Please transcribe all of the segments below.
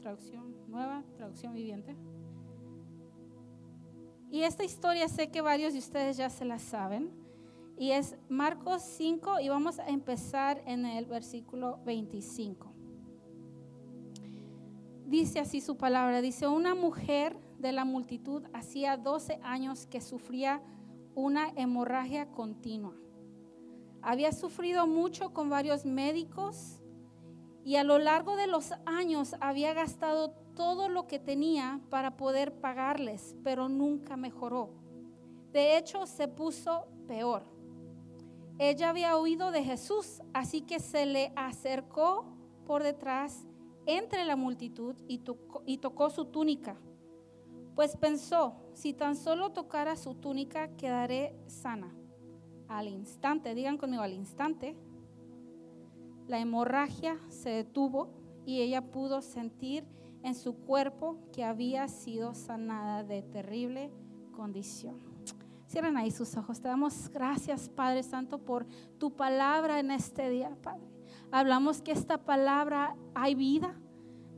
traducción nueva, traducción viviente. Y esta historia sé que varios de ustedes ya se la saben. Y es Marcos 5 y vamos a empezar en el versículo 25. Dice así su palabra, dice, una mujer de la multitud hacía 12 años que sufría una hemorragia continua. Había sufrido mucho con varios médicos y a lo largo de los años había gastado todo lo que tenía para poder pagarles, pero nunca mejoró. De hecho, se puso peor. Ella había oído de Jesús, así que se le acercó por detrás entre la multitud y tocó, y tocó su túnica. Pues pensó, si tan solo tocara su túnica, quedaré sana. Al instante, digan conmigo, al instante, la hemorragia se detuvo y ella pudo sentir en su cuerpo que había sido sanada de terrible condición. Cierren ahí sus ojos. Te damos gracias, Padre Santo, por tu palabra en este día, Padre. Hablamos que esta palabra hay vida,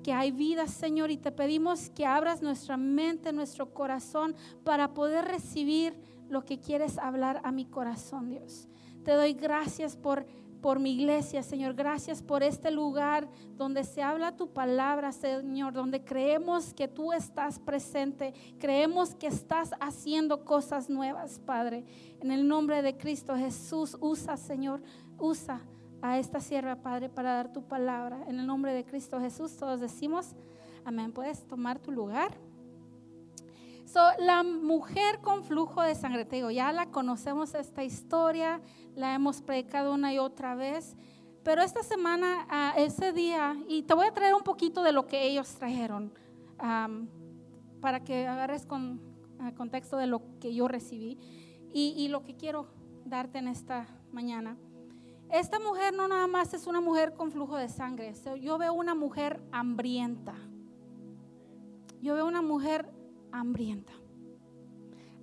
que hay vida, Señor, y te pedimos que abras nuestra mente, nuestro corazón, para poder recibir lo que quieres hablar a mi corazón, Dios. Te doy gracias por por mi iglesia, Señor. Gracias por este lugar donde se habla tu palabra, Señor, donde creemos que tú estás presente, creemos que estás haciendo cosas nuevas, Padre. En el nombre de Cristo Jesús, usa, Señor, usa a esta sierva, Padre, para dar tu palabra. En el nombre de Cristo Jesús, todos decimos, amén. Puedes tomar tu lugar la mujer con flujo de sangre, te digo, ya la conocemos esta historia, la hemos predicado una y otra vez, pero esta semana, ah, ese día, y te voy a traer un poquito de lo que ellos trajeron, para que agarres con contexto de lo que yo recibí y, y lo que quiero darte en esta mañana. Esta mujer no nada más es una mujer con flujo de sangre, yo veo una mujer hambrienta. Yo veo una mujer hambrienta.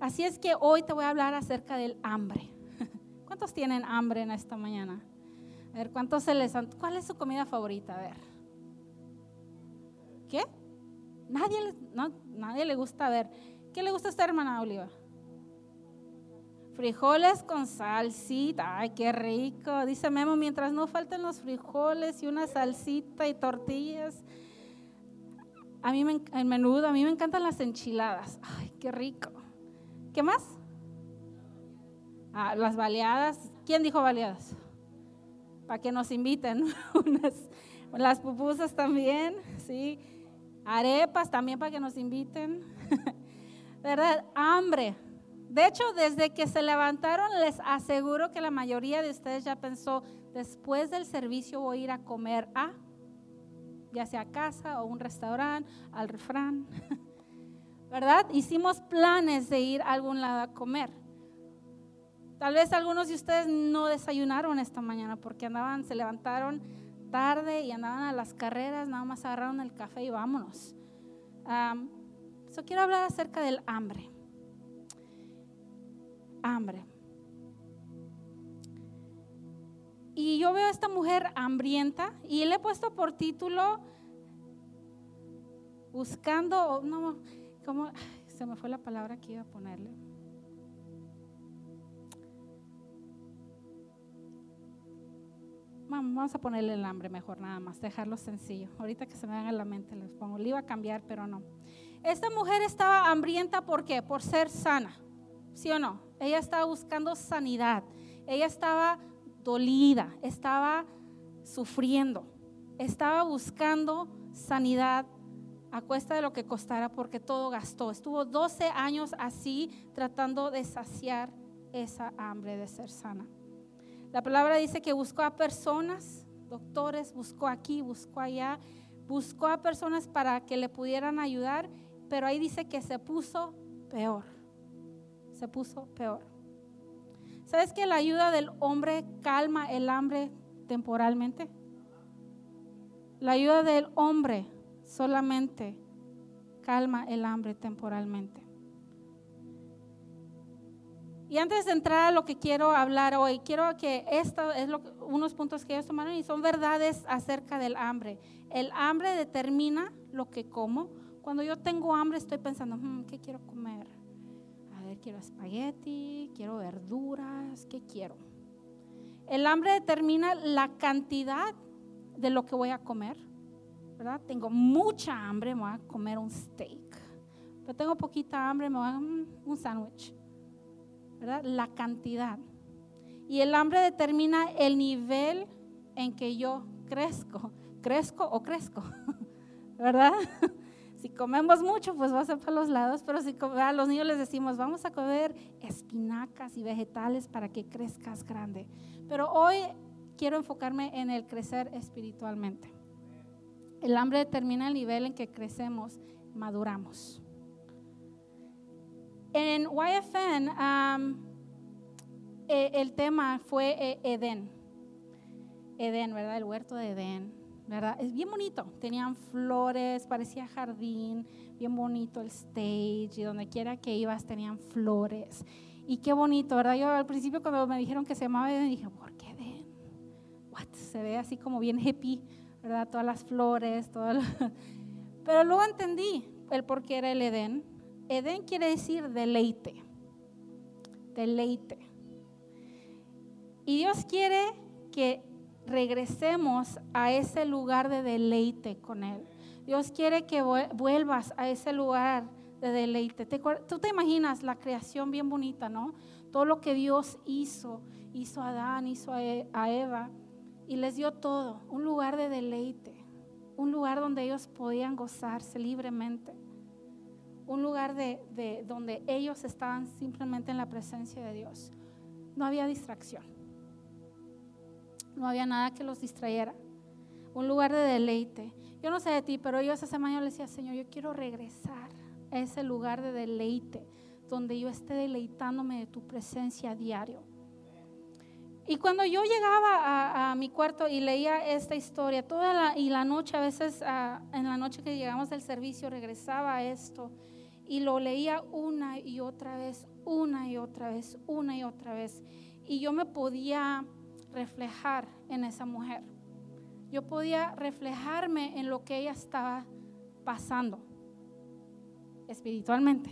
Así es que hoy te voy a hablar acerca del hambre. ¿Cuántos tienen hambre en esta mañana? A ver, ¿cuántos se les... ¿Cuál es su comida favorita? A ver. ¿Qué? Nadie, no, nadie le gusta a ver. ¿Qué le gusta a esta hermana Oliva? Frijoles con salsita. Ay, qué rico. Dice Memo, mientras no falten los frijoles y una salsita y tortillas. A mí me, menudo, a mí me encantan las enchiladas. Ay, qué rico. ¿Qué más? Ah, las baleadas. ¿Quién dijo baleadas? Para que nos inviten. las pupusas también, sí. Arepas también para que nos inviten. ¿Verdad? Hambre. De hecho, desde que se levantaron, les aseguro que la mayoría de ustedes ya pensó, después del servicio voy a ir a comer a ya sea casa o un restaurante, al refrán, ¿verdad? Hicimos planes de ir a algún lado a comer. Tal vez algunos de ustedes no desayunaron esta mañana porque andaban, se levantaron tarde y andaban a las carreras, nada más agarraron el café y vámonos. Um, quiero hablar acerca del hambre. Hambre. Y yo veo a esta mujer hambrienta y le he puesto por título buscando, no, ¿cómo? Se me fue la palabra que iba a ponerle. Vamos a ponerle el hambre mejor, nada más, dejarlo sencillo. Ahorita que se me venga a la mente les pongo, le iba a cambiar, pero no. Esta mujer estaba hambrienta, ¿por qué? Por ser sana, ¿sí o no? Ella estaba buscando sanidad. Ella estaba dolida, estaba sufriendo, estaba buscando sanidad a cuesta de lo que costara porque todo gastó. Estuvo 12 años así tratando de saciar esa hambre de ser sana. La palabra dice que buscó a personas, doctores, buscó aquí, buscó allá, buscó a personas para que le pudieran ayudar, pero ahí dice que se puso peor, se puso peor. ¿Sabes que la ayuda del hombre calma el hambre temporalmente? La ayuda del hombre solamente calma el hambre temporalmente. Y antes de entrar a lo que quiero hablar hoy, quiero que esto es lo, unos puntos que ellos tomaron y son verdades acerca del hambre. El hambre determina lo que como. Cuando yo tengo hambre estoy pensando, hmm, ¿qué quiero comer? Ver, quiero espagueti, quiero verduras, ¿qué quiero? El hambre determina la cantidad de lo que voy a comer, ¿verdad? Tengo mucha hambre, me voy a comer un steak. Pero tengo poquita hambre, me voy a mm, un sándwich. ¿verdad? La cantidad. Y el hambre determina el nivel en que yo crezco. ¿Crezco o crezco? ¿Verdad? Si comemos mucho, pues va a ser para los lados, pero si a los niños les decimos, vamos a comer espinacas y vegetales para que crezcas grande. Pero hoy quiero enfocarme en el crecer espiritualmente. El hambre determina el nivel en que crecemos, maduramos. En YFN e, el tema fue e, Edén. Edén, ¿verdad? El huerto de Edén, ¿verdad? Es bien bonito. Tenían flores, parecía jardín, bien bonito el stage y donde quiera que ibas tenían flores. Y qué bonito, ¿verdad? Yo al principio cuando me dijeron que se llamaba Edén dije, ¿por qué Edén? What? Se ve así como bien hippie, ¿verdad? Todas las flores, todo. Pero luego entendí el por qué era el Edén Edén quiere decir deleite. Deleite. Y Dios quiere que regresemos a ese lugar de deleite con Él. Dios quiere que vuelvas a ese lugar de deleite. Tú te imaginas la creación bien bonita, ¿no? Todo lo que Dios hizo, hizo a Adán, hizo a e, Eva, y les dio todo, un lugar de deleite, un lugar donde ellos podían gozarse libremente un lugar de, donde ellos estaban simplemente en la presencia de Dios. No había distracción. No había nada que los distrayera. Un lugar de deleite. Yo no sé de ti, pero yo esa semana le decía, Señor, yo quiero regresar a ese lugar de deleite, donde yo esté deleitándome de tu presencia a diario. Y cuando yo llegaba a, mi cuarto y leía esta historia, toda la, y la noche, a veces en la noche que llegamos del servicio, regresaba a esto y lo leía una y otra vez, una y otra vez, una y otra vez. Y yo me podía reflejar en esa mujer. Yo podía reflejarme en lo que ella estaba pasando espiritualmente.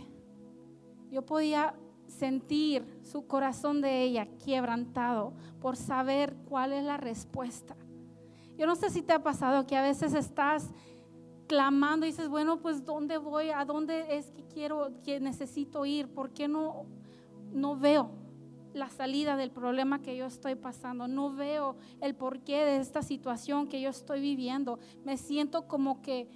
Yo podía sentir su corazón de ella quebrantado por saber cuál es la respuesta. Yo no sé si te ha pasado que a veces estás clamando y dices, bueno, pues ¿dónde voy? ¿A dónde es que quiero, que necesito ir? ¿Por qué no, no veo la salida del problema que yo estoy pasando? No veo el porqué de esta situación que yo estoy viviendo. Me siento como que,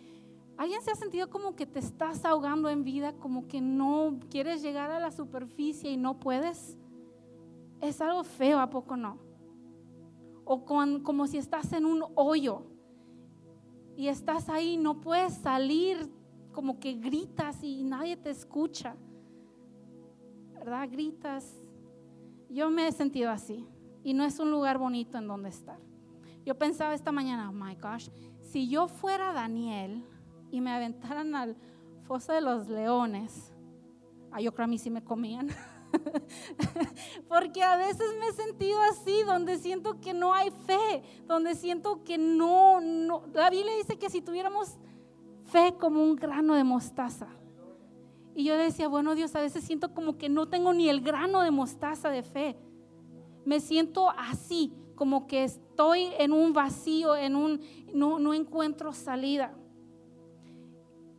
¿alguien se ha sentido como que te estás ahogando en vida? Como que no quieres llegar a la superficie y no puedes. Es algo feo, ¿a poco no? O como si estás en un hoyo y estás ahí, no puedes salir, como que gritas y nadie te escucha. ¿Verdad? Gritas. Yo me he sentido así y no es un lugar bonito en donde estar. Yo pensaba esta mañana, oh my gosh, si yo fuera Daniel y me aventaran al foso de los leones, ah, yo creo a mí sí me comían. Porque a veces me he sentido así, donde siento que no hay fe, donde siento que no, no. La Biblia dice que si tuviéramos fe como un grano de mostaza. Y yo decía, bueno Dios, a veces siento como que no tengo ni el grano de mostaza de fe. Me siento así, como que estoy en un vacío, en un, no, encuentro salida.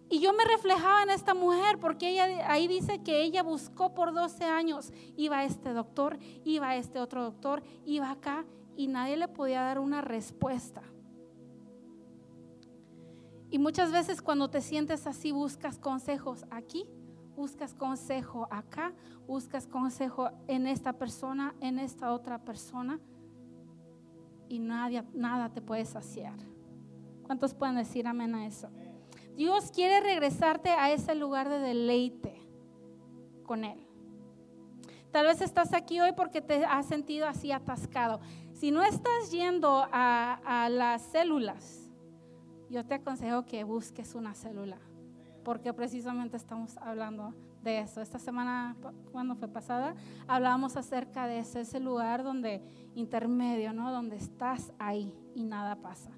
Y yo me reflejaba en esta mujer porque ella ahí dice que ella buscó por 12 años. Iba a este doctor, iba a este otro doctor, iba acá y nadie le podía dar una respuesta. Y muchas veces cuando te sientes así buscas consejos aquí, buscas consejo acá, buscas consejo en esta persona, en esta otra persona y nadie, nada te puede saciar. ¿Cuántos pueden decir amén a eso? Dios quiere regresarte a ese lugar de deleite con Él. Tal vez estás aquí hoy porque te has sentido así atascado. Si no estás yendo a, las células, yo te aconsejo que busques una célula. Porque precisamente estamos hablando de eso. Esta semana, cuando fue pasada, hablábamos acerca de ese, ese lugar donde intermedio, ¿no? Donde estás ahí y nada pasa.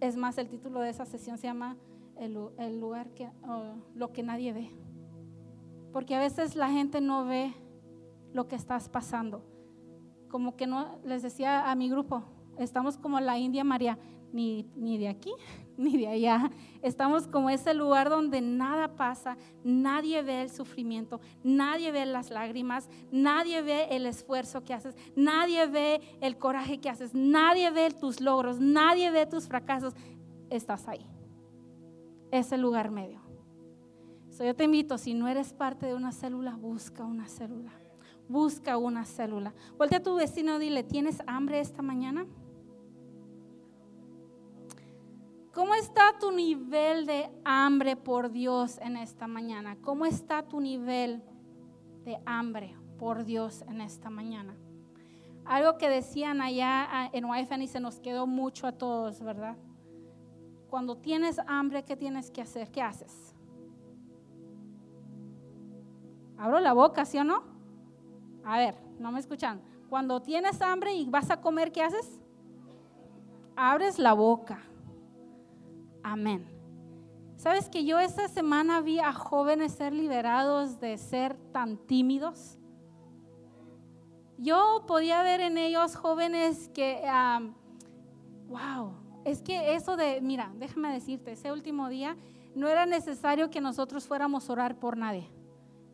Es más, el título de esa sesión se llama El, el lugar que, lo que nadie ve. Porque a veces la gente no ve lo que estás pasando. Como que no, les decía a mi grupo, estamos como la India María, ni, ni de aquí ni de allá. Estamos como ese lugar donde nada pasa, nadie ve el sufrimiento, nadie ve las lágrimas, nadie ve el esfuerzo que haces, nadie ve el coraje que haces, nadie ve tus logros, nadie ve tus fracasos. Estás ahí. Ese lugar medio. yo te invito, si no eres parte de una célula, busca una célula. Busca una célula. Vuelve a tu vecino y dile, ¿tienes hambre esta mañana? ¿Cómo está tu nivel de hambre por Dios en esta mañana? ¿Cómo está tu nivel de hambre por Dios en esta mañana? Algo que decían allá ah, en YFN y se nos quedó mucho a todos, ¿verdad? Cuando tienes hambre, ¿qué tienes que hacer? ¿Qué haces? Abro la boca, ¿sí o no? A ver, no me escuchan. Cuando tienes hambre y vas a comer, ¿qué haces? Abres la boca. Amén. ¿Sabes que yo esta semana vi a jóvenes ser liberados de ser tan tímidos? Yo podía ver en ellos jóvenes que, wow, es que eso de, mira, déjame decirte, ese último día no era necesario que nosotros fuéramos a orar por nadie.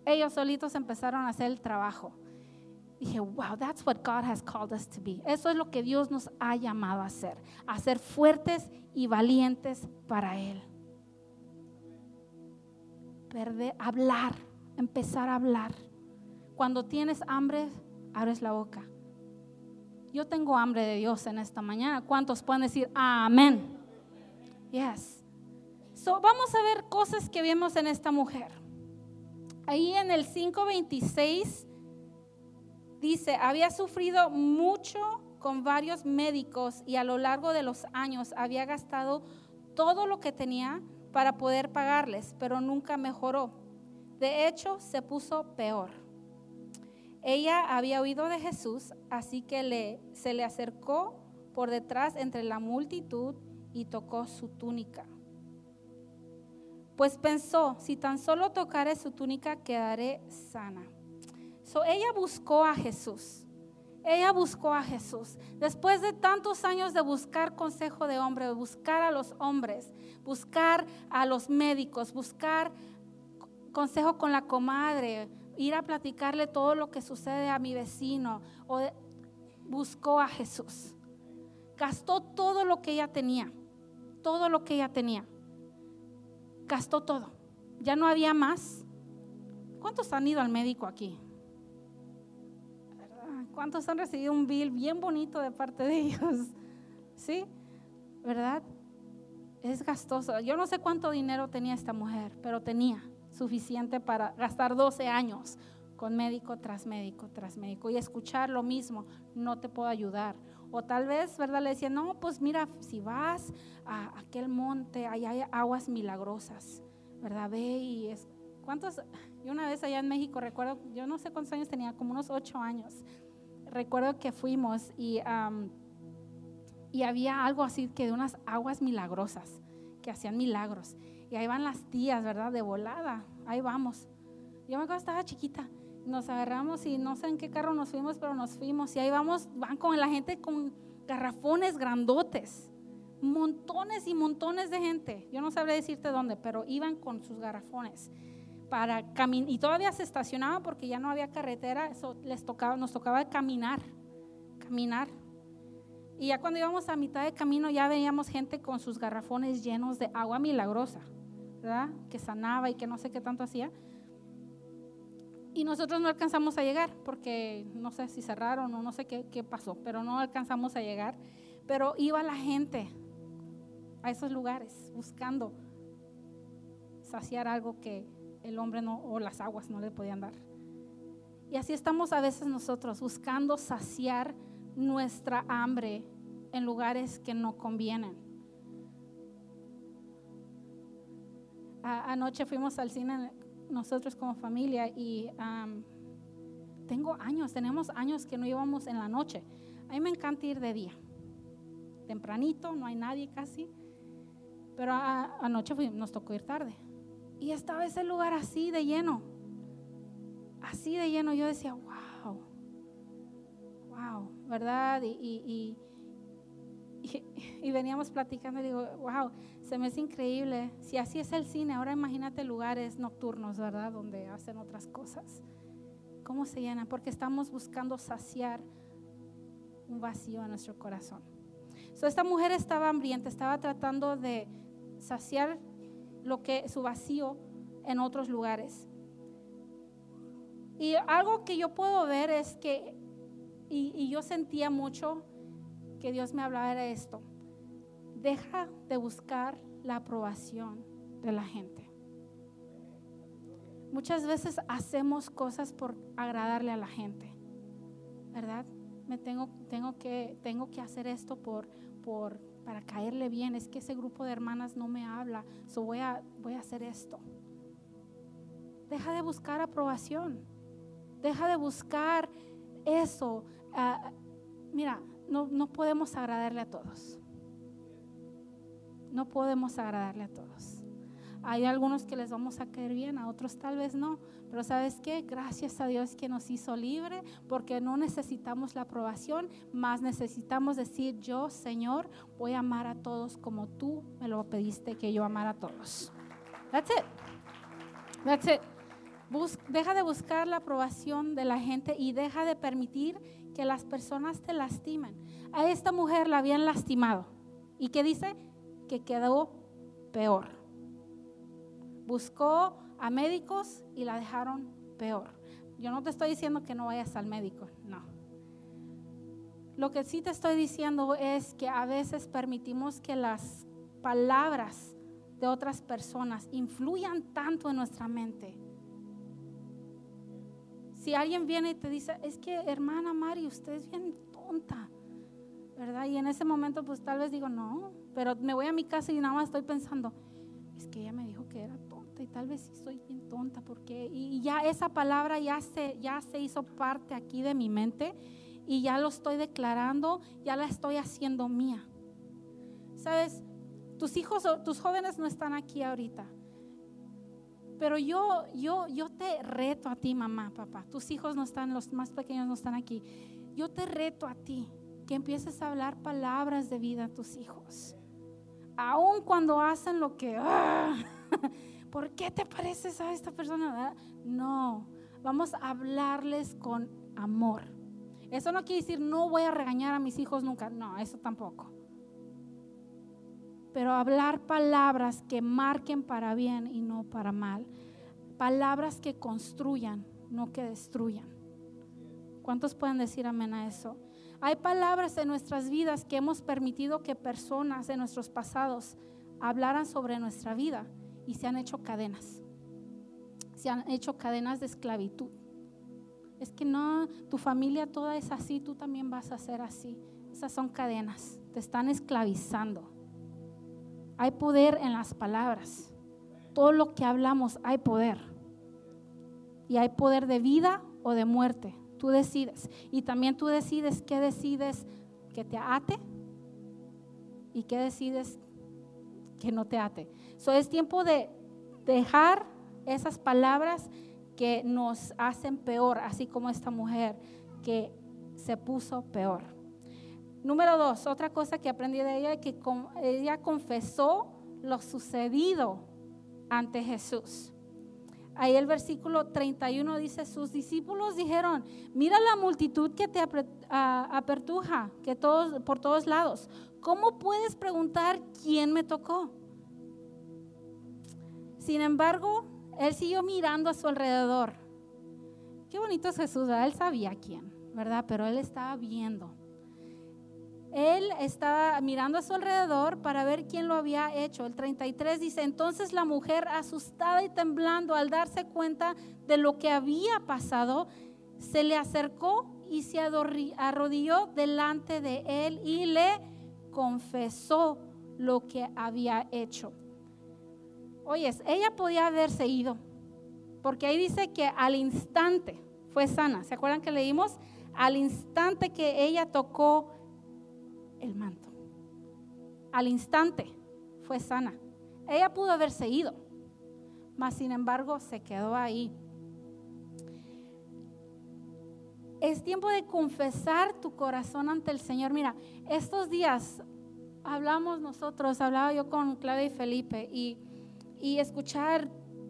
Ellos solitos empezaron a hacer el trabajo. Dije, wow, that's what God has called us to be. Eso es lo que Dios nos ha llamado a hacer, a ser fuertes y valientes para Él. Perder, hablar, empezar a hablar. Cuando tienes hambre, abres la boca. Yo tengo hambre de Dios en esta mañana. ¿Cuántos pueden decir amén? Yes. So, vamos a ver cosas que vemos en esta mujer. Ahí en el 526 dice, había sufrido mucho con varios médicos y a lo largo de los años había gastado todo lo que tenía para poder pagarles, pero nunca mejoró. De hecho, se puso peor. Ella había oído de Jesús, así que se le acercó por detrás entre la multitud y tocó su túnica. Pues pensó, si tan solo tocare su túnica, quedaré sana ella buscó a Jesús. Ella buscó a Jesús. Después de tantos años de buscar consejo de hombre, buscar a los hombres, buscar a los médicos, buscar consejo con la comadre, ir a platicarle todo lo que sucede a mi vecino, o buscó a Jesús. Gastó todo lo que ella tenía, todo lo que ella tenía. Gastó todo. Ya no había más. ¿Cuántos han ido al médico aquí? ¿Cuántos han recibido un bill bien bonito de parte de ellos? ¿Sí? ¿Verdad? Es gastoso. Yo no sé cuánto dinero tenía esta mujer, pero tenía suficiente para gastar 12 años con médico tras médico tras médico y escuchar lo mismo, no te puedo ayudar. O tal vez, ¿verdad? Le decía, no, pues mira, si vas a aquel monte, ahí hay aguas milagrosas, ¿verdad? Ve y es... ¿Cuántos? Yo una vez allá en México, recuerdo, yo no sé cuántos años tenía, como unos ocho años recuerdo que fuimos y, y había algo así que de unas aguas milagrosas que hacían milagros. Y ahí van las tías, ¿verdad? De volada. Ahí vamos. Yo me acuerdo, estaba chiquita. Nos agarramos y no sé en qué carro nos fuimos, pero nos fuimos. Y ahí vamos, van con la gente con garrafones grandotes. Montones y montones de gente. Yo no sabré decirte dónde, pero iban con sus garrafones para caminar, y todavía se estacionaba porque ya no había carretera, eso les tocaba, nos tocaba caminar, caminar. Y ya cuando íbamos a mitad de camino ya veíamos gente con sus garrafones llenos de agua milagrosa, ¿verdad? Que sanaba y que no sé qué tanto hacía. Y nosotros no alcanzamos a llegar porque no sé si cerraron o no sé qué, qué pasó, pero no alcanzamos a llegar. Pero iba la gente a esos lugares buscando saciar algo que el hombre no, o las aguas no le podían dar. Y así estamos a veces nosotros buscando saciar nuestra hambre en lugares que no convienen. anoche fuimos al cine nosotros como familia y tengo años, tenemos años que no íbamos en la noche. A mí me encanta ir de día, tempranito, no hay nadie casi, pero anoche nos tocó ir tarde. Y estaba ese lugar así de lleno, así de lleno. Yo decía, wow, wow, ¿verdad? y y, veníamos platicando y digo, wow, se me hace increíble. Si así es el cine, ahora imagínate lugares nocturnos, ¿verdad? Donde hacen otras cosas. ¿Cómo se llenan? Porque estamos buscando saciar un vacío en nuestro corazón. So, esta mujer estaba hambrienta, estaba tratando de saciar lo que su vacío en otros lugares. Y algo que yo puedo ver es que, y, yo sentía mucho, que Dios me hablaba de esto. Deja de buscar la aprobación de la gente. Muchas veces hacemos cosas por agradarle a la gente, ¿verdad? Me tengo, tengo, que, tengo que hacer esto por, por, para caerle bien. Es que ese grupo de hermanas no me habla, so voy, a, voy a hacer esto. Deja de buscar aprobación. Deja de buscar eso. Ah, mira, no, podemos agradarle a todos. No podemos agradarle a todos. Hay algunos que les vamos a caer bien, a otros tal vez no. Pero sabes qué? Gracias a Dios que nos hizo libre porque no necesitamos la aprobación, más necesitamos decir yo, Señor, voy a amar a todos como tú me lo pediste que yo amara a todos. That's it. That's it. deja de buscar la aprobación de la gente y deja de permitir que las personas te lastimen. A esta mujer la habían lastimado. ¿Y qué dice? Que quedó peor. Buscó a médicos y la dejaron peor. Yo no te estoy diciendo que no vayas al médico, no. Lo que sí te estoy diciendo es que a veces permitimos que las palabras de otras personas influyan tanto en nuestra mente si alguien viene y te dice, es que hermana Mari, usted es bien tonta, ¿verdad? Y en ese momento pues tal vez digo, no, pero me voy a mi casa y nada más estoy pensando, es que ella me tal vez sí soy bien tonta, porque y ya esa palabra ya se, ya se hizo parte aquí de mi mente y ya lo estoy declarando, ya la estoy haciendo mía. ¿Sabes? Tus hijos, tus jóvenes no están aquí ahorita pero yo, yo, yo te reto a ti, mamá, papá. Tus hijos no están, los más pequeños no están aquí. Yo te reto a ti que empieces a hablar palabras de vida a tus hijos. Aun cuando hacen lo que, ah, ¿por qué te pareces a esta persona? No, vamos a hablarles con amor. Eso no quiere decir no voy a regañar a mis hijos nunca. No, eso tampoco pero hablar palabras que marquen para bien y no para mal. Palabras que construyan, no que destruyan. ¿Cuántos pueden decir amén a eso? Hay palabras en nuestras vidas que hemos permitido que personas de nuestros pasados hablaran sobre nuestra vida y se han hecho cadenas. Se han hecho cadenas de esclavitud. Es que no, tu familia toda es así, tú también vas a ser así. Esas son cadenas, te están esclavizando. Hay poder en las palabras. Todo lo que hablamos hay poder. Y hay poder de vida o de muerte. Tú decides. Y también tú decides qué decides que te ate y qué decides que no te ate. So es tiempo de dejar esas palabras que nos hacen peor, así como esta mujer que se puso peor. Número dos, otra cosa que aprendí de ella es que ella confesó lo sucedido ante Jesús. Ahí el versículo 31 dice, sus discípulos dijeron, mira la multitud que te apertuja, que todos, por todos lados. ¿Cómo puedes preguntar quién me tocó? Sin embargo, él siguió mirando a su alrededor. Qué bonito es Jesús, él sabía quién, ¿verdad? Pero él estaba viendo él estaba mirando a su alrededor para ver quién lo había hecho. El 33 dice, entonces la mujer asustada y temblando al darse cuenta de lo que había pasado, se le acercó y se arrodilló delante de él y le confesó lo que había hecho. Oyes, ella podía haberse ido, porque ahí dice que al instante fue sana. ¿Se acuerdan que leímos? Al instante que ella tocó el manto. Al instante fue sana. Ella pudo haberse ido, mas sin embargo se quedó ahí. Es tiempo de confesar tu corazón ante el Señor. Mira, estos días hablamos nosotros, hablaba yo con Claudia y Felipe, y, escuchar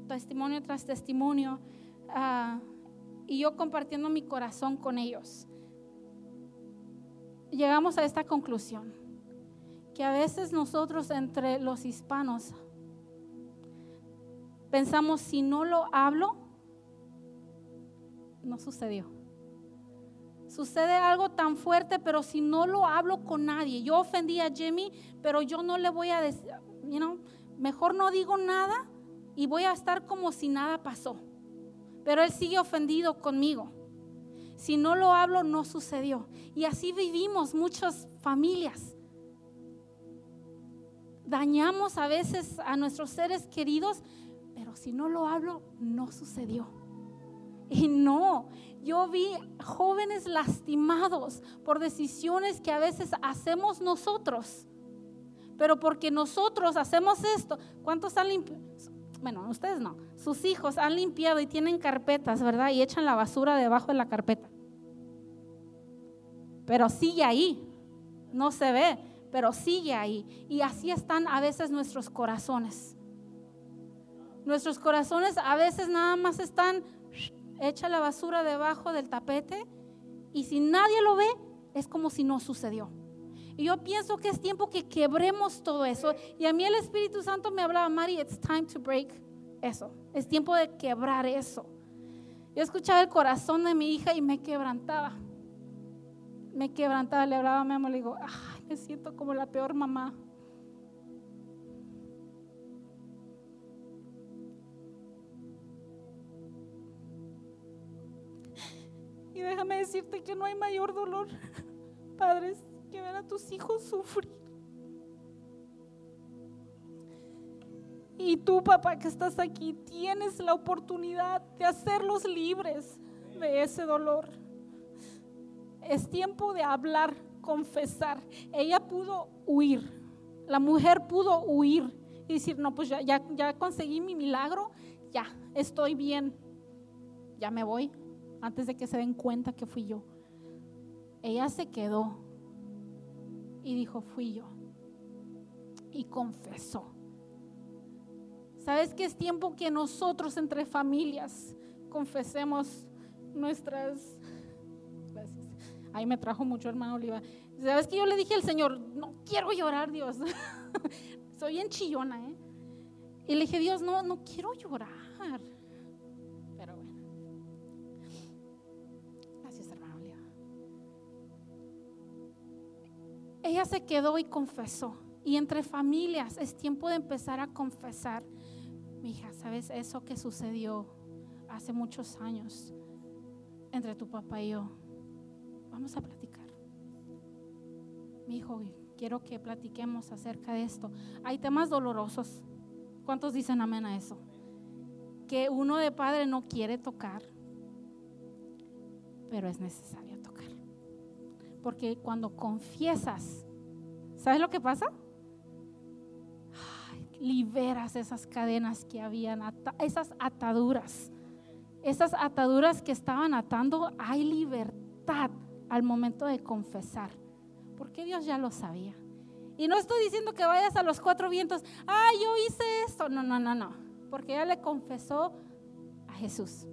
testimonio tras testimonio, ah, y yo compartiendo mi corazón con ellos. Llegamos a esta conclusión, que a veces nosotros entre los hispanos pensamos, si no lo hablo, no sucedió sucede algo tan fuerte, pero si no lo hablo con nadie, yo ofendí a Jimmy, pero yo no le voy a decir, you mejor no digo nada y voy a estar como si nada pasó. Pero él sigue ofendido conmigo. Si no lo hablo, no sucedió. Y así vivimos muchas familias. Dañamos a veces a nuestros seres queridos, pero si no lo hablo, no sucedió. Y no, yo vi jóvenes lastimados por decisiones que a veces hacemos nosotros. Pero porque nosotros hacemos esto, ¿cuántos han limpiado? Bueno, ustedes no. Sus hijos han limpiado y tienen carpetas, ¿verdad? Y echan la basura debajo de la carpeta. Pero sigue ahí. No se ve, pero sigue ahí. Y así están a veces nuestros corazones. Nuestros corazones a veces nada más están echa la basura debajo del tapete y si nadie lo ve, es como si no sucedió. Y yo pienso que es tiempo que quebremos todo eso. Y a mí el Espíritu Santo me hablaba, Mari, it's time to break eso. Es tiempo de quebrar eso. Yo escuchaba el corazón de mi hija y me quebrantaba. Me quebrantaba, le hablaba a mi mamá, le digo, ay, me siento como la peor mamá. déjame decirte que no hay mayor dolor, padres, que ver a tus hijos sufrir. Y tú, papá, que estás aquí, tienes la oportunidad de hacerlos libres de ese dolor. Es tiempo de hablar, confesar. Ella pudo huir. La mujer pudo huir y decir, no, pues ya, ya, ya conseguí mi milagro, ya, estoy bien, ya me voy antes de que se den cuenta que fui yo. Ella se quedó y dijo, fui yo. Y confesó. ¿Sabes que es tiempo que nosotros entre familias confesemos nuestras... Gracias. Ahí me trajo mucho hermano Oliva. ¿Sabes que yo le dije al Señor, no quiero llorar, Dios? Soy en chillona, ¿eh? Y le dije, Dios, no, no quiero llorar. Ella se quedó y confesó. Y entre familias es tiempo de empezar a confesar. Mi hija, ¿sabes eso que sucedió hace muchos años entre tu papá y yo? Vamos a platicar. Mi hijo, quiero que platiquemos acerca de esto. Hay temas dolorosos. ¿Cuántos dicen amén a eso? Que uno de padre no quiere tocar, pero es necesario. Porque cuando confiesas, ¿sabes lo que pasa? liberas esas cadenas que habían, esas ataduras. Esas ataduras que estaban atando, hay libertad al momento de confesar. Porque Dios ya lo sabía. Y no estoy diciendo que vayas a los cuatro vientos, ah, yo hice esto. No, no, no, no. Porque ya le confesó a Jesús.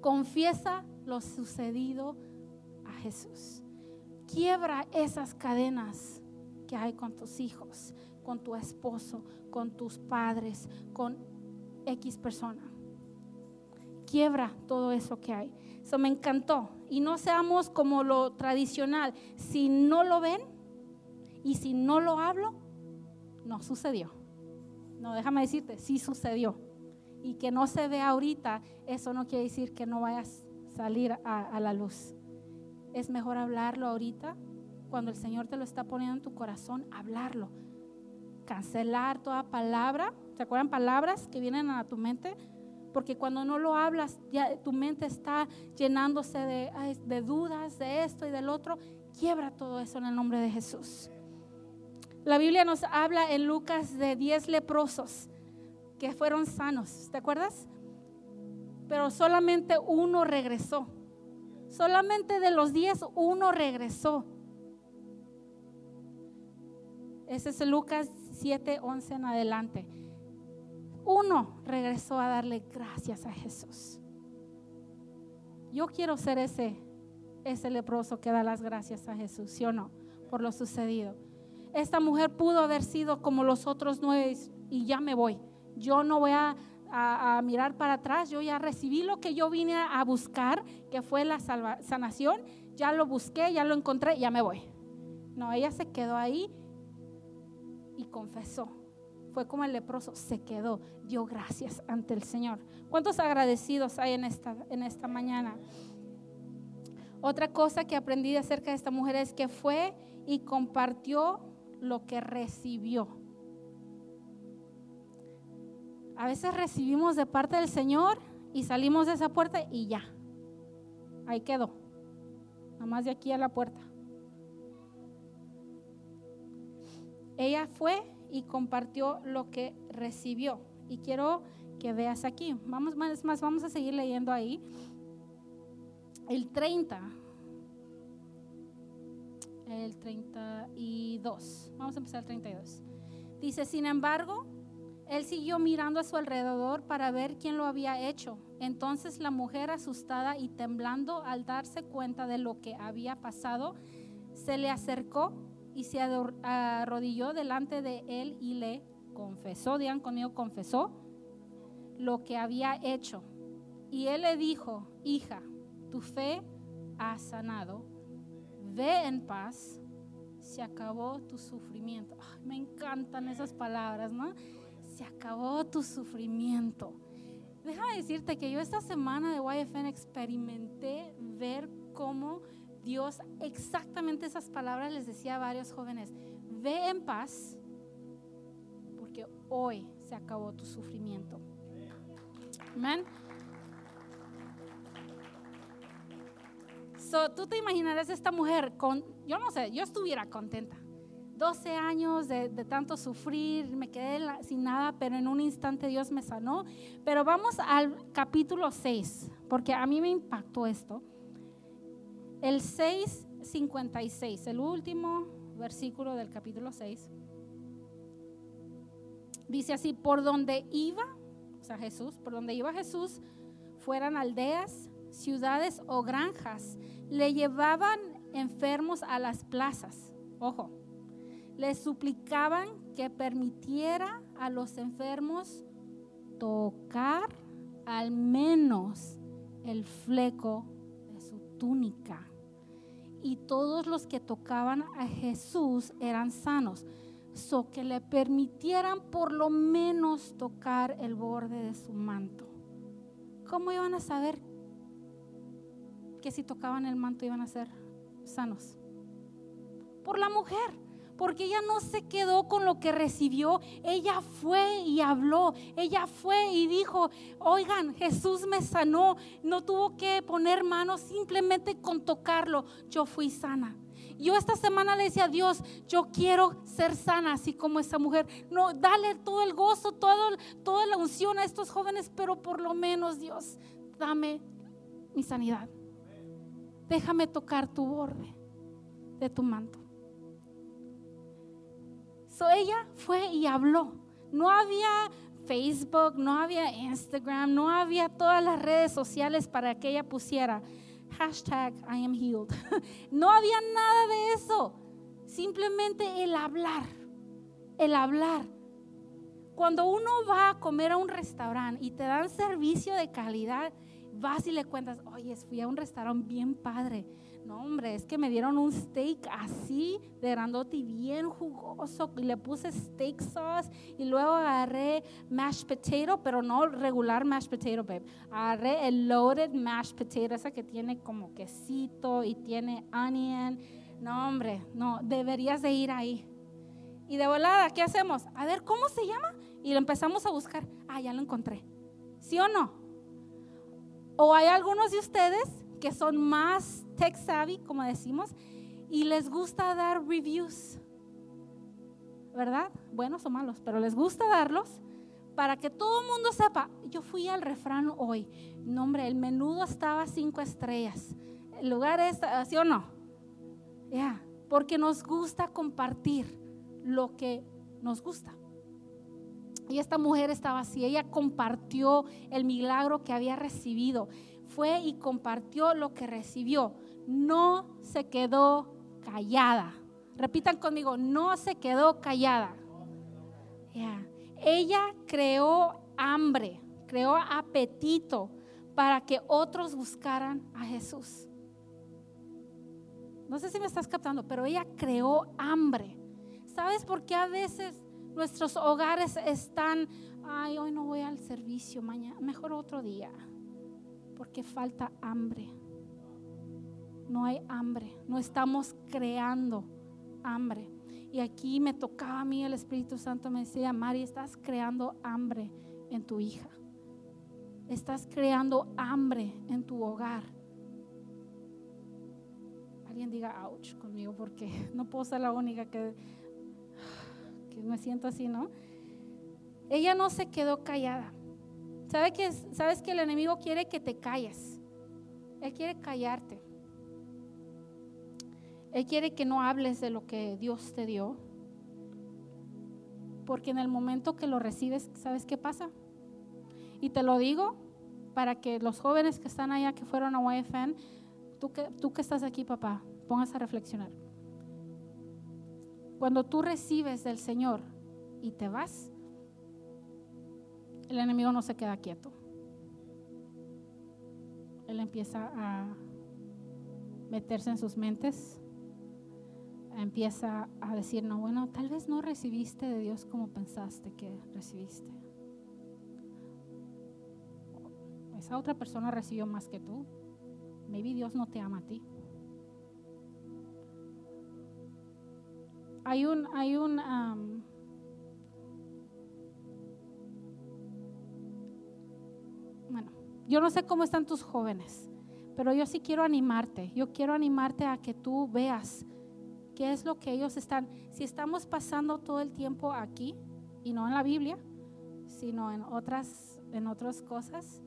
Confiesa lo sucedido Jesús. Quiebra esas cadenas que hay con tus hijos, con tu esposo, con tus padres, con X persona. Quiebra todo eso que hay. Eso me encantó. Y no seamos como lo tradicional. Si no lo ven y si no lo hablo, no sucedió. No, déjame decirte, sí sucedió. Y que no se ve ahorita, eso no quiere decir que no vayas a salir a, a la luz es mejor hablarlo ahorita, cuando el Señor te lo está poniendo en tu corazón, hablarlo. cancelar toda palabra. ¿Se acuerdan palabras que vienen a tu mente? Porque cuando no lo hablas, ya tu mente está llenándose de, de dudas, de esto y del otro. Quiebra todo eso en el nombre de Jesús. La Biblia nos habla en Lucas de 10 leprosos que fueron sanos. ¿Te acuerdas? Pero solamente uno regresó. Solamente de los 10, uno regresó. Ese es Lucas 7, 11 en adelante. Uno regresó a darle gracias a Jesús. Yo quiero ser ese, ese leproso que da las gracias a Jesús, ¿sí o no? Por lo sucedido. Esta mujer pudo haber sido como los otros nueve y ya me voy. Yo no voy a, a, mirar para atrás. Yo ya recibí lo que yo vine a buscar, que fue la sanación. Ya lo busqué, ya lo encontré, ya me voy. No, ella se quedó ahí y confesó. Fue como el leproso, se quedó, dio gracias ante el Señor. ¿Cuántos agradecidos hay en esta, en esta mañana? Otra cosa que aprendí acerca de esta mujer es que fue y compartió lo que recibió. A veces recibimos de parte del Señor y salimos de esa puerta y ya. Ahí quedó. Nada más de aquí a la puerta. Ella fue y compartió lo que recibió. Y quiero que veas aquí. Vamos más, más vamos a seguir leyendo ahí. El 30. El 32. Vamos a empezar el 32. Dice, sin embargo, él siguió mirando a su alrededor para ver quién lo había hecho. Entonces la mujer, asustada y temblando al darse cuenta de lo que había pasado, se le acercó y se arrodilló delante de él y le confesó, digan conmigo, confesó lo que había hecho. Y él le dijo, hija, tu fe ha sanado, ve en paz, se acabó tu sufrimiento. me encantan esas palabras, ¿no? Se acabó tu sufrimiento. Déjame decirte que yo esta semana de YFN experimenté ver cómo Dios exactamente esas palabras les decía a varios jóvenes, ve en paz porque hoy se acabó tu sufrimiento. Amén. So, tú te imaginarás esta mujer con, yo no sé, yo estuviera contenta. 12 años de, tanto sufrir, me quedé sin nada, pero en un instante Dios me sanó. Pero vamos al capítulo 6, porque a mí me impactó esto. El 6.56, el último versículo del capítulo 6, dice así, por donde iba, o sea Jesús, por donde iba Jesús, fueran aldeas, ciudades o granjas, le llevaban enfermos a las plazas, ojo, le suplicaban que permitiera a los enfermos tocar al menos el fleco de su túnica y todos los que tocaban a Jesús eran sanos. So que le permitieran por lo menos tocar el borde de su manto. ¿Cómo iban a saber que si tocaban el manto iban a ser sanos? Por la mujer porque ella no se quedó con lo que recibió, ella fue y habló, ella fue y dijo, oigan, Jesús me sanó, no tuvo que poner manos, simplemente con tocarlo, yo fui sana. Yo esta semana le decía a Dios, yo quiero ser sana, así como esa mujer. No, dale todo el gozo, todo, toda la unción a estos jóvenes, pero por lo menos Dios, dame mi sanidad. Déjame tocar tu borde de tu manto ella fue y habló. No había Facebook, no había Instagram, no había todas las redes sociales para que ella pusiera hashtag I no había nada de eso. Simplemente el hablar, el hablar. Cuando uno va a comer a un restaurante y te dan servicio de calidad, vas y le cuentas, oye, fui a un restaurante bien padre no, hombre, es que me dieron un steak así de grandote y bien jugoso. Le puse steak sauce y luego agarré mashed potato, pero no regular mashed potato, babe. Agarré el loaded mashed potato, esa que tiene como quesito y tiene onion. No, hombre, no, deberías de ir ahí. Y de volada, ¿qué hacemos? A ver, ¿cómo se llama? Y lo empezamos a buscar. Ah, ya lo encontré. ¿Sí o no? O hay algunos de ustedes que son más tech savvy, como decimos, y les gusta dar reviews. ¿Verdad? Buenos o malos, pero les gusta darlos para que todo el mundo sepa. Yo fui al refrán hoy. No, el menudo estaba cinco estrellas. El lugar es, ¿sí o no? Ya, porque nos gusta compartir lo que nos gusta. Y esta mujer estaba así, ella compartió el milagro que había recibido, fue y compartió lo que recibió, no se quedó callada. Repitan conmigo, no se quedó callada. Ella creó hambre, creó apetito para que otros buscaran a Jesús. No sé si me estás captando, pero ella creó hambre. ¿Sabes por qué a veces nuestros hogares están, ay, hoy no voy al servicio, mañana, mejor otro día? Porque falta hambre. No hay hambre, no estamos creando hambre. Y aquí me tocaba a mí el Espíritu Santo, me decía, Mari, estás creando hambre en tu hija. Estás creando hambre en tu hogar. Alguien diga, ouch, conmigo, porque no puedo ser la única que me siento así, ¿no? Ella no se quedó callada. ¿Sabe que, ¿Sabes que el enemigo quiere que te calles? Él quiere callarte. Él quiere que no hables de lo que Dios te dio. Porque en el momento que lo recibes, ¿sabes qué pasa? Y te lo digo para que los jóvenes que están allá, que fueron a YFN, tú que, tú que estás aquí, papá, pongas a reflexionar. Cuando tú recibes del Señor y te vas, el enemigo no se queda quieto. Él empieza a meterse en sus mentes, empieza a decir, no, bueno, tal vez no recibiste de Dios como pensaste que recibiste. Esa otra persona recibió más que tú. Maybe Dios no te ama a ti. hay un, hay un, bueno, yo no sé cómo están tus jóvenes, pero yo sí quiero animarte. Yo quiero animarte a que tú veas qué es lo que ellos están. Si estamos pasando todo el tiempo aquí y no en la Biblia, sino en otras, en otras cosas,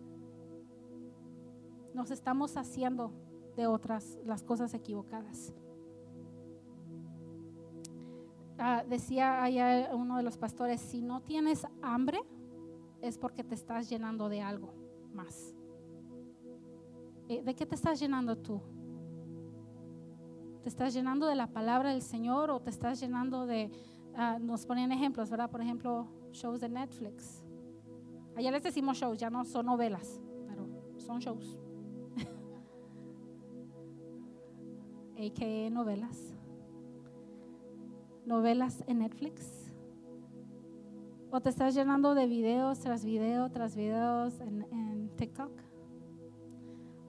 nos estamos haciendo de otras las cosas equivocadas. Ah, decía allá uno de los pastores, si no tienes hambre es porque te estás llenando de algo más. Eh, ¿De qué te estás llenando tú? ¿Te estás llenando de la palabra del Señor o te estás llenando de, ah, nos ponían ejemplos, ¿verdad? Por ejemplo, shows de Netflix. Allá les decimos shows, ya no son novelas, pero son shows. AKA novelas novelas en Netflix? ¿O te estás llenando de videos tras video tras videos en TikTok?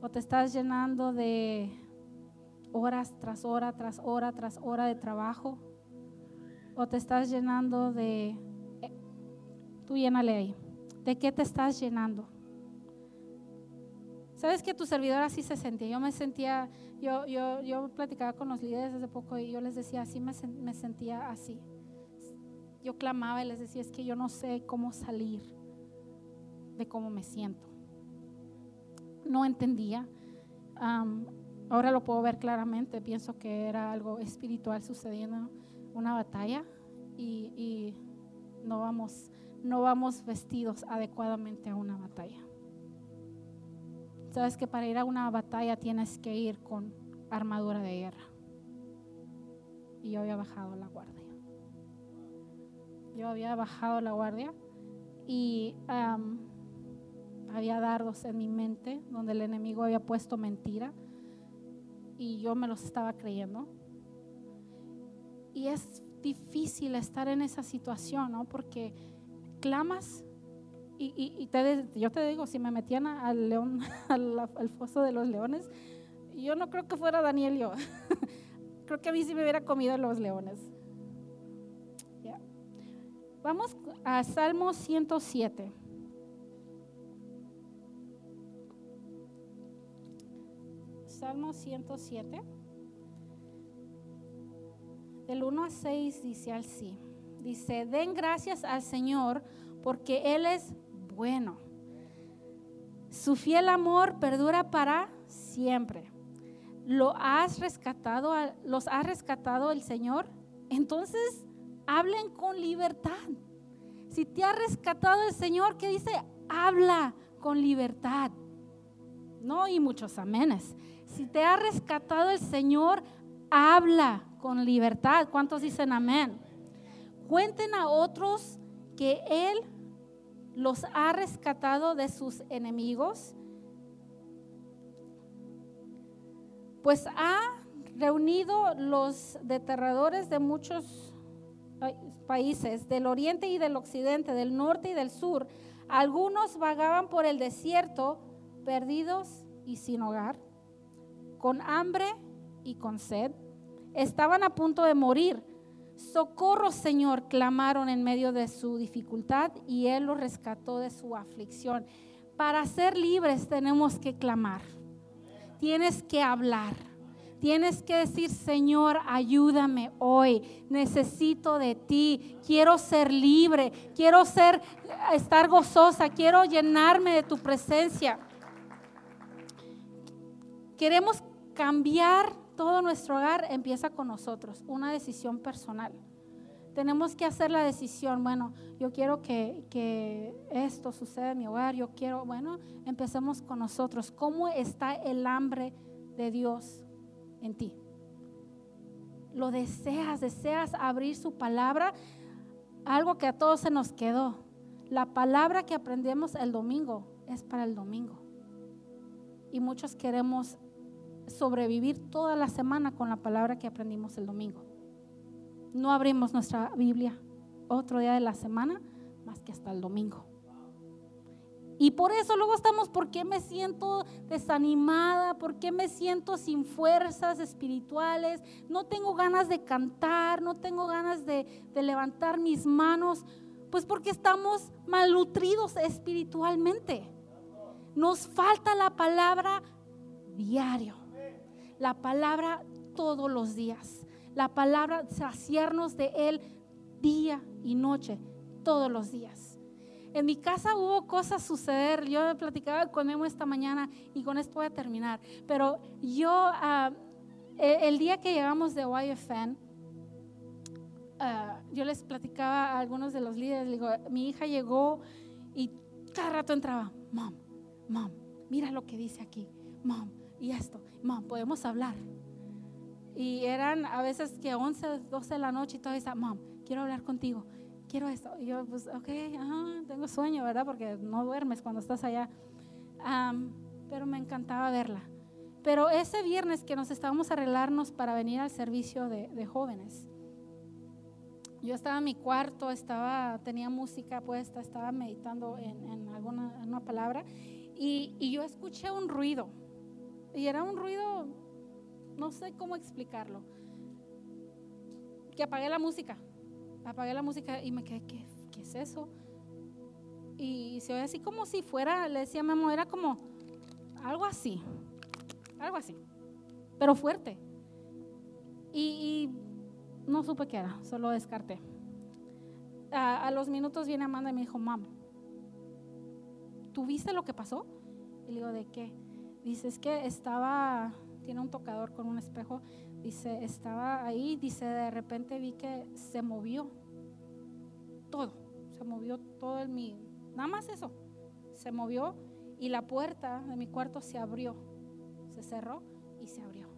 ¿O te estás llenando de horas tras hora, tras hora, tras hora de trabajo? ¿O te estás llenando de... Eh, tú llénale ahí. ¿De qué te estás llenando? ¿Sabes que tu servidora así se sentía? Yo me sentía, yo, yo, yo platicaba con los líderes hace poco y yo les decía, así me, me sentía así. Yo clamaba y les decía, es que yo no sé cómo salir de cómo me siento. No entendía. Ahora lo puedo ver claramente. Pienso que era algo espiritual sucediendo, una batalla y, no, vamos, no vamos vestidos adecuadamente a una batalla. Sabes que para ir a una batalla tienes que ir con armadura de guerra. Y yo había bajado la guardia. Yo había bajado la guardia y había dardos en mi mente donde el enemigo había puesto mentira y yo me los estaba creyendo. Y es difícil estar en esa situación, ¿no? Porque clamas y, yo te digo, si me metían al león, al, foso de los leones, yo no creo que fuera Daniel yo. creo que a mí sí me hubiera comido los leones. Vamos a Salmo 107. Salmo 107. Del 1 a 6 dice así. Dice, den gracias al Señor porque Él es bueno. Su fiel amor perdura para siempre. ¿Lo has rescatado, los ha rescatado el Señor? Entonces, hablen con libertad. Si te ha rescatado el Señor, ¿qué dice? Habla con libertad. No, y muchos amenes. Si te ha rescatado el Señor, habla con libertad. ¿Cuántos dicen amén? Cuenten a otros que Él los ha rescatado de sus enemigos, pues ha reunido los deterradores de muchos países, del oriente y del occidente, del norte y del sur. Algunos vagaban por el desierto, perdidos y sin hogar, con hambre y con sed. Estaban a punto de morir Socorro, Señor, clamaron en medio de su dificultad y Él los rescató de su aflicción. Para ser libres tenemos que clamar. Tienes que hablar. Tienes que decir, Señor, ayúdame hoy. Necesito de ti. Quiero ser libre. Quiero ser estar gozosa. Quiero llenarme de tu presencia. Queremos cambiar todo nuestro hogar empieza con nosotros, una decisión personal. Tenemos que hacer la decisión, bueno, yo quiero que, que esto suceda en mi hogar, yo quiero, bueno, empecemos con nosotros. ¿Cómo está el hambre de Dios en ti? Lo deseas, deseas abrir su palabra, algo que a todos se nos quedó. La palabra que aprendemos el domingo es para el domingo. Y muchos queremos sobrevivir toda la semana con la palabra que aprendimos el domingo. No abrimos nuestra Biblia otro día de la semana más que hasta el domingo. Y por eso luego estamos, ¿por qué me siento desanimada? ¿Por qué me siento sin fuerzas espirituales? No tengo ganas de cantar, no tengo ganas de, de levantar mis manos. Pues porque estamos malnutridos espiritualmente. Nos falta la palabra diario la palabra todos los días. La palabra saciarnos de Él día y noche, todos los días. En mi casa hubo cosas suceder. Yo platicaba con Emo esta mañana y con esto voy a terminar. Pero yo, ah, e, el, día que llegamos de YFN, ah, yo les platicaba a algunos de los líderes, digo, mi hija llegó y cada rato entraba, mom, mom, mira lo que dice aquí, mom, y esto, mam, podemos hablar. Y eran a veces que 11, 12 de la noche y todo está, mam, quiero hablar contigo, quiero esto. Y yo, pues, ok, tengo sueño, ¿verdad? Porque no duermes cuando estás allá. pero me encantaba verla. Pero ese viernes que nos estábamos arreglarnos para venir al servicio de, jóvenes, yo estaba en mi cuarto, estaba, tenía música puesta, estaba meditando en, alguna una palabra y, y yo escuché un ruido y era un ruido, no sé cómo explicarlo. Que apagué la música. Apagué la música y me quedé, ¿qué, qué es eso? Y se oye así como si fuera, le decía a Memo, era como algo así, algo así, pero fuerte. Y, no supe qué era, solo descarté. A, a, los minutos viene Amanda y me dijo, mam, ¿tú viste lo que pasó? Y le digo, ¿de qué? Dice, es que estaba, tiene un tocador con un espejo, dice, estaba ahí, dice, de repente vi que se movió todo, se movió todo el mi, nada más eso, se movió y la puerta de mi cuarto se abrió, se cerró y se abrió.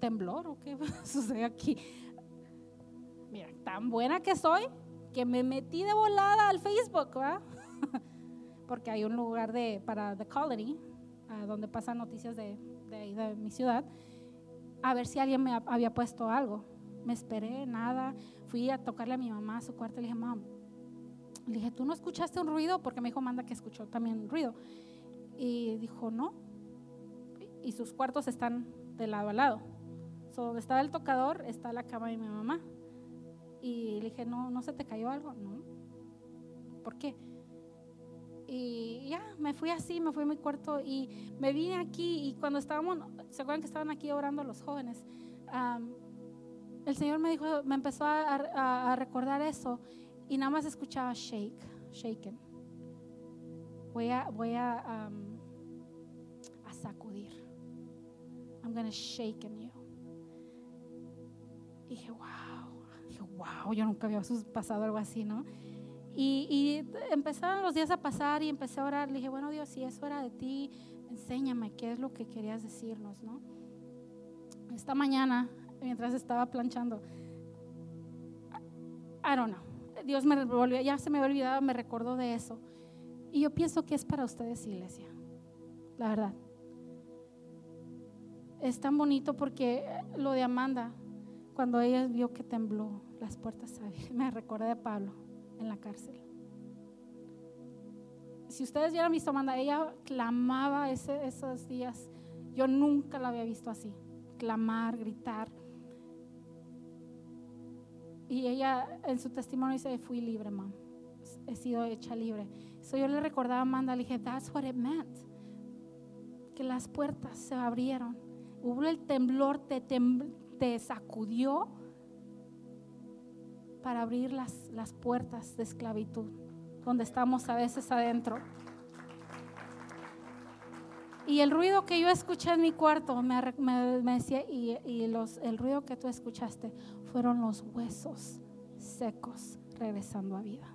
¿Temblor o qué sucede aquí? Mira, tan buena que soy que me metí de volada al Facebook, ¿verdad? porque hay un lugar de, para The Colony, donde pasan noticias de, de, mi ciudad, a ver si alguien me había puesto algo. Me esperé, nada. Fui a tocarle a mi mamá a su cuarto y le dije, mamá, le dije, ¿tú no escuchaste un ruido? Porque me dijo, manda que escuchó también un ruido. Y dijo, no. Y sus cuartos están de lado a lado. So, donde estaba el tocador está la cama de mi mamá. Y le dije, no, ¿no se te cayó algo? No. ¿Por qué? Y ya, me fui así, me fui a mi cuarto y me vine aquí y cuando estábamos, ¿se acuerdan que estaban aquí orando los jóvenes? el Señor me dijo, me empezó a, recordar eso y nada más escuchaba shake, shaken. Voy a, voy a, a sacudir. I'm going to shake in you. Y dije, wow, dije, wow, yo nunca había pasado algo así, ¿no? Y, empezaron los días a pasar y empecé a orar. Le dije, bueno Dios, si eso era de ti, enséñame qué es lo que querías decirnos, ¿no? Esta mañana, mientras estaba planchando, I don't know, Dios me volvió, ya se me había olvidado, me recordó de eso. Y yo pienso que es para ustedes, iglesia, la verdad. Es tan bonito porque lo de Amanda, cuando ella vio que tembló las puertas, me recordé de Pablo en la cárcel. Si ustedes vieran visto Amanda, ella clamaba esos días. Yo nunca la había visto así. Clamar, gritar. Y ella en su testimonio dice, fui libre, mamá. He sido hecha libre. So yo le recordaba a Amanda, le dije, that's what it meant. Que las puertas se abrieron. Hubo el temblor, te, te sacudió para abrir las, las puertas de esclavitud, donde estamos a veces adentro. Y el ruido que yo escuché en mi cuarto, me, me, decía, y, y los, el ruido que tú escuchaste fueron los huesos secos regresando a vida.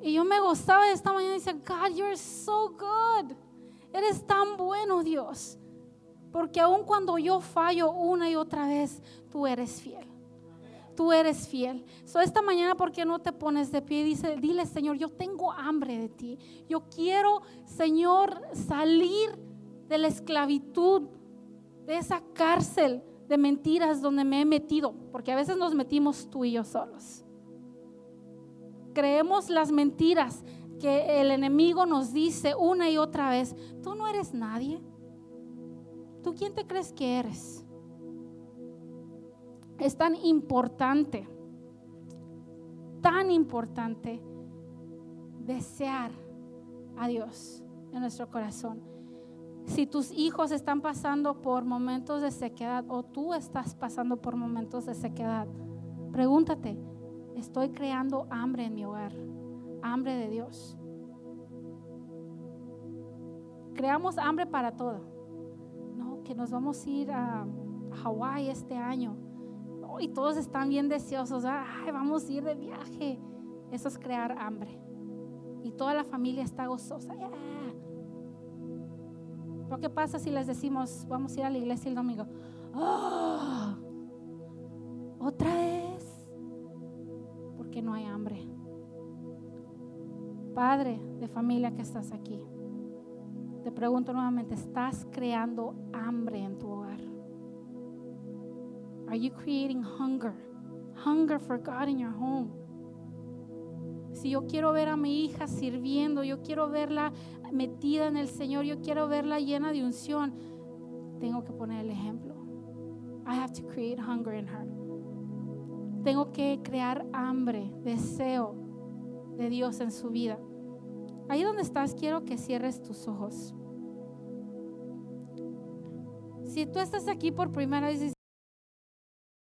Y yo me gozaba de esta mañana y decía, God, you're so good. Eres tan bueno, Dios. Porque aun cuando yo fallo una y otra vez, tú eres fiel tú eres fiel. So esta mañana, ¿por qué no te pones de pie dice, dile, Señor, yo tengo hambre de ti. Yo quiero, Señor, salir de la esclavitud, de esa cárcel de mentiras donde me he metido, porque a veces nos metimos tú y yo solos. Creemos las mentiras que el enemigo nos dice una y otra vez. Tú no eres nadie. ¿Tú quién te crees que eres? Es tan importante, tan importante desear a Dios en nuestro corazón. Si tus hijos están pasando por momentos de sequedad o tú estás pasando por momentos de sequedad, pregúntate, ¿estoy creando hambre en mi hogar? Hambre de Dios. Creamos hambre para todo. No, que nos vamos a ir a Hawái este año y todos están bien deseosos, Ay, vamos a ir de viaje. Eso es crear hambre. Y toda la familia está gozosa. Pero ¿qué pasa si les decimos, vamos a ir a la iglesia el domingo? ¡Oh! Otra vez. Porque no hay hambre. Padre de familia que estás aquí, te pregunto nuevamente, ¿estás creando hambre en tu hogar? Are you creating hunger? Hunger for God in your home. Si yo quiero ver a mi hija sirviendo, yo quiero verla metida en el Señor, yo quiero verla llena de unción, tengo que poner el ejemplo. I have to create hunger in her. Tengo que crear hambre, deseo de Dios en su vida. Ahí donde estás, quiero que cierres tus ojos. Si tú estás aquí por primera vez